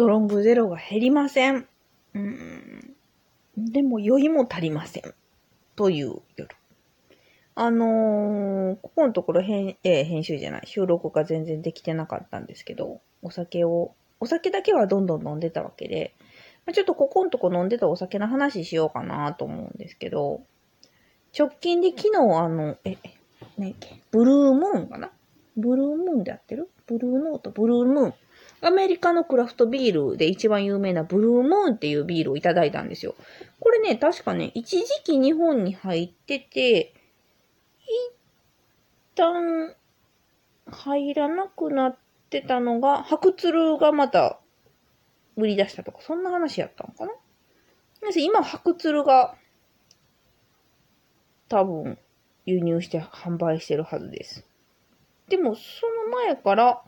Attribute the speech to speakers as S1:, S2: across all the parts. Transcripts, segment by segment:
S1: トロングゼロが減りません。うん。でも酔いも足りません。という夜。あのー、ここのところ編、えー、編集じゃない、収録が全然できてなかったんですけど、お酒を、お酒だけはどんどん飲んでたわけで、まあ、ちょっとここのとこ飲んでたお酒の話しようかなと思うんですけど、直近で昨日あの、え、ね、ブルームーンかな？ブルームーンでやってる？ブルーノート、ブルームーン。アメリカのクラフトビールで一番有名なブルームーンっていうビールをいただいたんですよ。これね、確かね、一時期日本に入ってて、一旦入らなくなってたのが、白鶴がまた売り出したとか、そんな話やったのかな？今、白鶴が多分輸入して販売してるはずです。でも、その前から、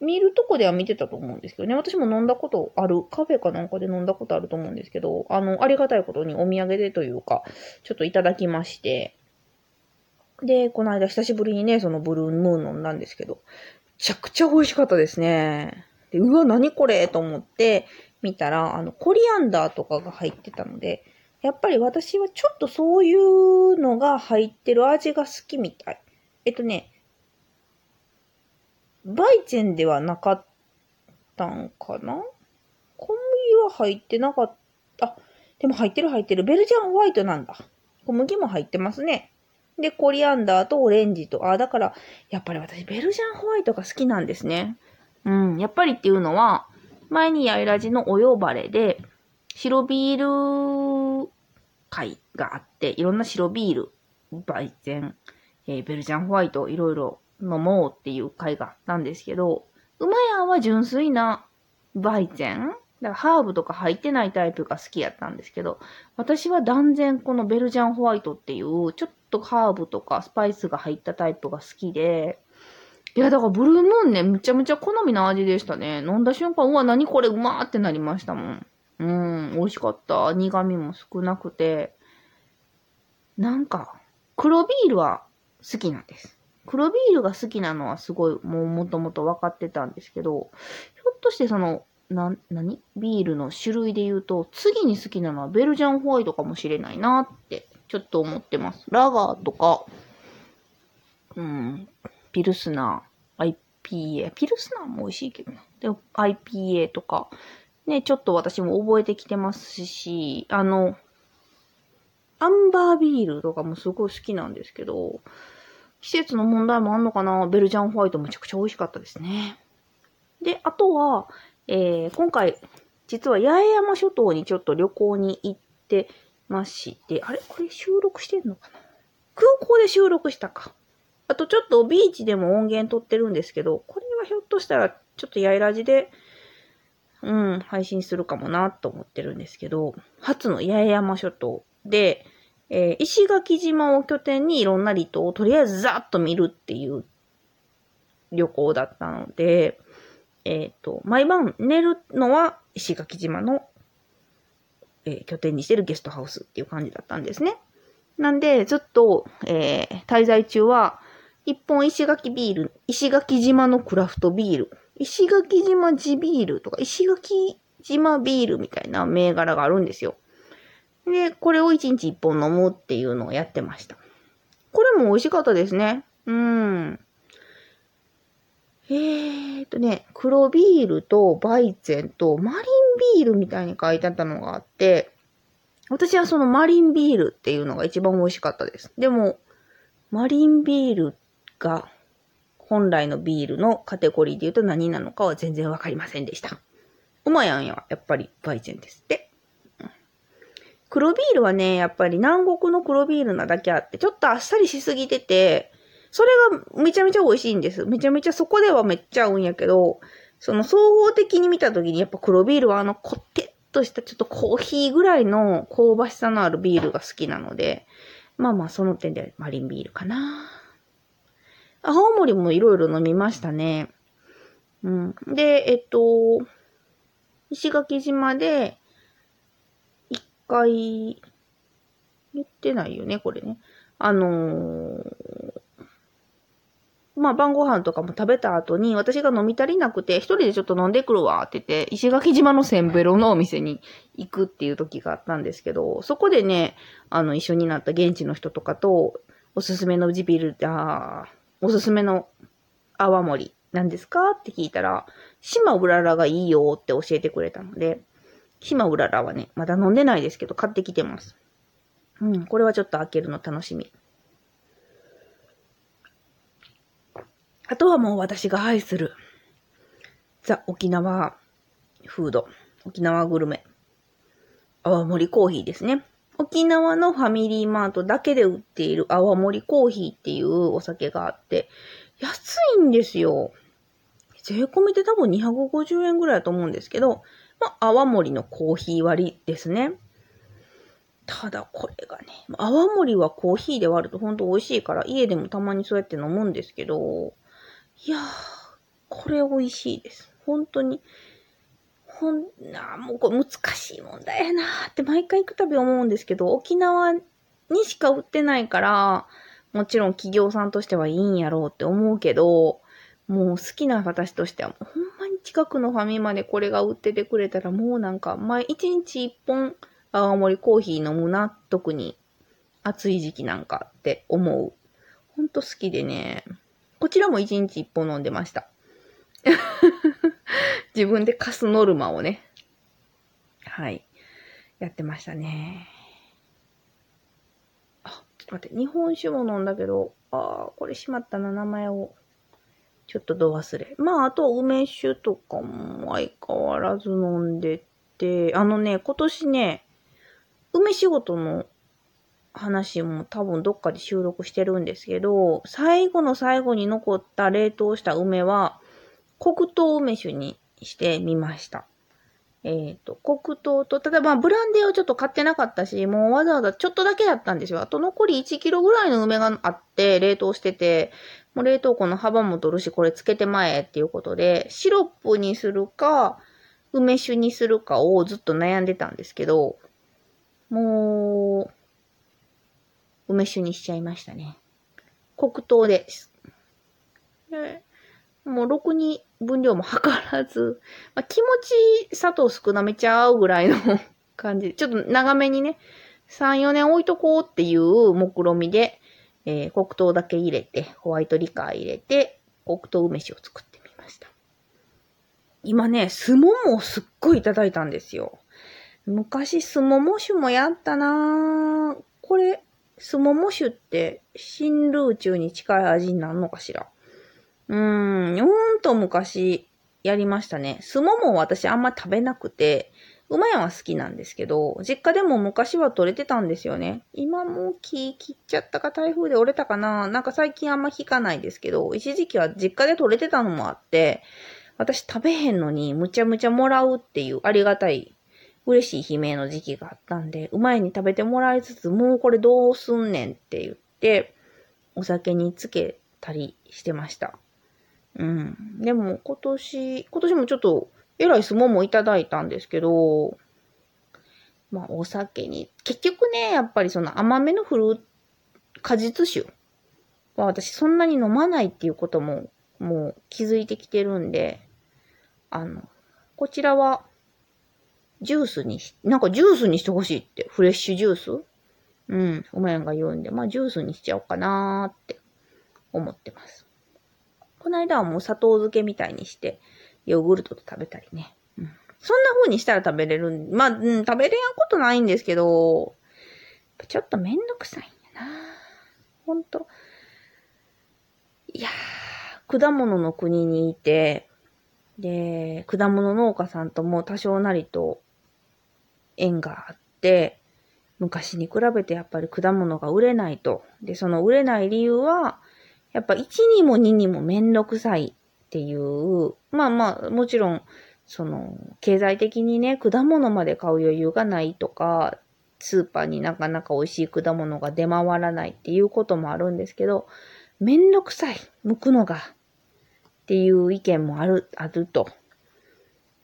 S1: 見るとこでは見てたと思うんですけどね。私も飲んだことある。カフェかなんかで飲んだことあると思うんですけど、あの、ありがたいことにお土産でというか、ちょっといただきまして、で、この間久しぶりにね、そのブルームーン飲んだんですけど、めちゃくちゃ美味しかったですね。で、うわ、何これ？と思って見たら、あの、コリアンダーとかが入ってたので、やっぱり私はちょっとそういうのが入ってる味が好きみたい。えっとね、バイチェンではなかったんかな？小麦は入ってなかった。あでも入ってる入ってる。ベルジャンホワイトなんだ。小麦も入ってますね。で、コリアンダーとオレンジと、あ、だから、やっぱり私、ベルジャンホワイトが好きなんですね。うん、やっぱりっていうのは、前にヤイラジのお呼ばれで、白ビール会があって、いろんな白ビール、バイゼン、えー、ベルジャンホワイト、いろいろ飲もうっていう会があったんですけど、馬屋は純粋なバイゼンだからハーブとか入ってないタイプが好きやったんですけど、私は断然このベルジャンホワイトっていう、ちょっとハーブとかスパイスが入ったタイプが好きで、いや、だからブルームーンね、むちゃむちゃ好みの味でしたね。飲んだ瞬間、うわ、何これうまーってなりましたもん。うん、美味しかった。苦味も少なくて。なんか、黒ビールは好きなんです。黒ビールが好きなのはすごい、もうもともと分かってたんですけど、ひょっとしてその、な、なにビールの種類で言うと、次に好きなのはベルジャンホワイトかもしれないなって、ちょっと思ってます。ラガーとか、うん、ピルスナー、IPA、ピルスナーも美味しいけどな。で、IPA とか、ね、ちょっと私も覚えてきてますし、あの、アンバービールとかもすごい好きなんですけど、季節の問題もあんのかな？ベルジャンホワイトめちゃくちゃ美味しかったですね。で、あとは、えー、今回、実は八重山諸島にちょっと旅行に行ってまして、あれ？これ収録してんのかな？空港で収録したか。あとちょっとビーチでも音源撮ってるんですけど、これはひょっとしたらちょっとやいらじで、うん、配信するかもなと思ってるんですけど、初の八重山諸島で、えー、石垣島を拠点にいろんな離島をとりあえずざっと見るっていう旅行だったので、えっ、ー、と、毎晩寝るのは石垣島の、えー、拠点にしてるゲストハウスっていう感じだったんですね。なんで、ずっと、えー、滞在中は、一本石垣ビール、石垣島のクラフトビール、石垣島地ビールとか、石垣島ビールみたいな銘柄があるんですよ。で、これを一日一本飲むっていうのをやってました。これも美味しかったですね。うん。えーとね、黒ビールとバイゼンとマリンビールみたいに書いてあったのがあって、私はそのマリンビールっていうのが一番美味しかったです。でも、マリンビールが本来のビールのカテゴリーで言うと何なのかは全然わかりませんでした。うまやんや、やっぱりバイゼンですって。黒ビールはね、やっぱり南国の黒ビールなだけあって、ちょっとあっさりしすぎてて、それがめちゃめちゃ美味しいんです。めちゃめちゃそこではめっちゃ合うんやけど、その総合的に見たときにやっぱ黒ビールはあのこってっとしたちょっとコーヒーぐらいの香ばしさのあるビールが好きなので、まあまあその点でマリンビールかな。青森もいろいろ飲みましたね。うん。で、えっと、石垣島で、回、言ってないよね、これね。あのー、まあ晩ご飯とかも食べた後に私が飲み足りなくて一人でちょっと飲んでくるわって言って石垣島のセンベロのお店に行くっていう時があったんですけど、そこでね、あの一緒になった現地の人とかとおすすめのジビル、あおすすめの泡盛なんですかって聞いたら、島うららがいいよって教えてくれたので、島うららはね、まだ飲んでないですけど買ってきてます。うん、これはちょっと開けるの楽しみ。あとはもう私が愛する、ザ・沖縄フード、沖縄グルメ、泡盛コーヒーですね。沖縄のファミリーマートだけで売っている泡盛コーヒーっていうお酒があって、安いんですよ。税込みで多分250円ぐらいだと思うんですけど、まあ、泡盛のコーヒー割りですね。ただこれがね、泡盛はコーヒーで割るとほんと美味しいから、家でもたまにそうやって飲むんですけど、いやー、これ美味しいです。本当に。ほんな、もうこれ難しい問題やなーって毎回行くたび思うんですけど、沖縄にしか売ってないから、もちろん企業さんとしてはいいんやろうって思うけど、もう好きな私としては、ほんまに近くのファミマでこれが売っててくれたら、もうなんか、毎一日一本青森コーヒー飲むな、特に暑い時期なんかって思う。ほんと好きでね、こちらも一日一本飲んでました。自分で貸すノルマをね、はい、やってましたね。あ、ちょっと待って、日本酒も飲んだけど、ああ、これしまったな、名前を。ちょっとど忘れ。まあ、あと、梅酒とかも相変わらず飲んでて、あのね、今年ね、梅仕事の話も多分どっかで収録してるんですけど、最後の最後に残った冷凍した梅は、黒糖梅酒にしてみました。えっ、ー、と、黒糖と、ただまあブランデーをちょっと買ってなかったし、もうわざわざちょっとだけだったんですよ。あと残り1キロぐらいの梅があって、冷凍してて、もう冷凍庫の幅も取るし、これつけてまえっていうことで、シロップにするか、梅酒にするかをずっと悩んでたんですけど、もう、梅酒にしちゃいましたね。黒糖です。でもう、ろくに分量も測らず、まあ、気持ち砂糖少なめちゃうぐらいの 感じで、ちょっと長めにね、3、4年置いとこうっていう目論みで、えー、黒糖だけ入れて、ホワイトリカー入れて、黒糖梅酒を作ってみました。今ね、スモモをすっごいいただいたんですよ。昔スモモ酒もやったなぁ。これ、スモモ酒って新ルーチューに近い味になるのかしら？うーん、ほんと昔やりましたね。スモモは私あんま食べなくて、馬屋は好きなんですけど、実家でも昔は取れてたんですよね。今も木切っちゃったか台風で折れたかななんか最近あんま引かないですけど、一時期は実家で取れてたのもあって、私食べへんのにむちゃむちゃもらうっていうありがたい、嬉しい悲鳴の時期があったんで、馬屋に食べてもらいつつ、もうこれどうすんねんって言って、お酒につけたりしてました。うん。でも今年、今年もちょっとえらい相撲もいただいたんですけど、まあ、お酒に、結局ね、やっぱりその甘めのフルー果実酒は私そんなに飲まないっていうことも、もう気づいてきてるんで、あの、こちらは、ジュースにし、なんかジュースにしてほしいって、フレッシュジュース？うん、お前が言うんで、まあジュースにしちゃおうかなーって思ってます。この間はもう砂糖漬けみたいにして、ヨーグルトと食べたりね。うん、そんな風にしたら食べれる。まあ、うん、食べれやんことないんですけど、ちょっとめんどくさいんやな。ほんと。いやー、果物の国にいて、で、果物農家さんとも多少なりと縁があって、昔に比べてやっぱり果物が売れないと。で、その売れない理由は、やっぱ1にも2にもめんどくさいっていう、まあまあ、もちろん、その、経済的にね、果物まで買う余裕がないとか、スーパーになかなか美味しい果物が出回らないっていうこともあるんですけど、めんどくさい、剥くのが、っていう意見もある、あると。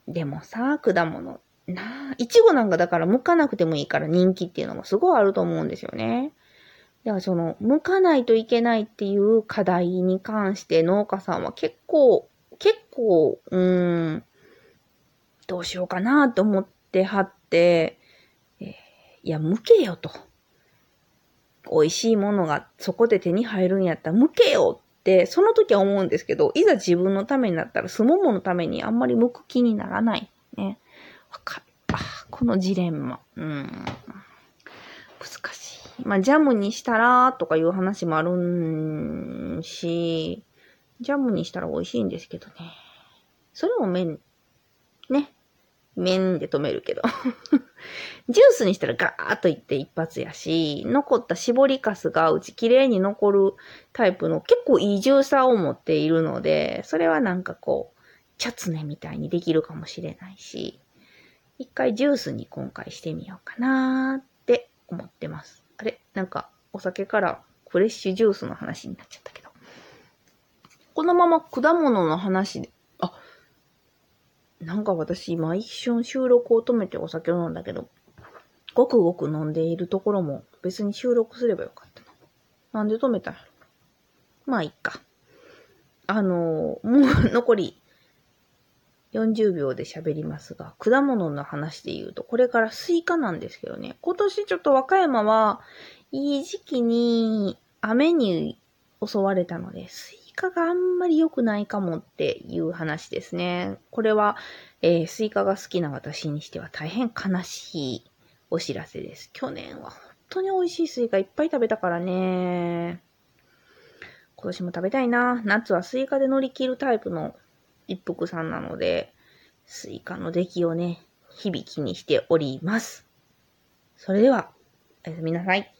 S1: でもさ、果物、なあ、いちごなんかだから剥かなくてもいいから人気っていうのもすごいあると思うんですよね。だからその、向かないといけないっていう課題に関して農家さんは結構、結構、うーん、どうしようかなと思ってはって、えー、いや、向けよと。美味しいものがそこで手に入るんやったら向けよって、その時は思うんですけど、いざ自分のためになったら、すもものためにあんまり向く気にならない。ね。わかる。あ、このジレンマ。うん。難しい。まあ、ジャムにしたらとかいう話もあるんし、ジャムにしたら美味しいんですけどね。それも麺、ね。麺で止めるけど。ジュースにしたらガーッといって一発やし、残った絞りかすがうち綺麗に残るタイプの結構いいジューサーを持っているので、それはなんかこう、チャツネみたいにできるかもしれないし、一回ジュースに今回してみようかなーって思ってます。あれなんかお酒からフレッシュジュースの話になっちゃったけど。このまま果物の話で、あ、なんか私今一瞬収録を止めてお酒を飲んだけど、ごくごく飲んでいるところも別に収録すればよかったな。なんで止めた。まあ、いっか。あのもう残り40秒で喋りますが、果物の話で言うと、これからスイカなんですけどね、今年ちょっと和歌山はいい時期に雨に襲われたので、スイカがあんまり良くないかもっていう話ですね。これは、えー、スイカが好きな私にしては大変悲しいお知らせです。去年は本当に美味しいスイカいっぱい食べたからね。今年も食べたいな。夏はスイカで乗り切るタイプの一服さんなので、スイカの出来をね、日々気にしております。それでは、おやすみなさい。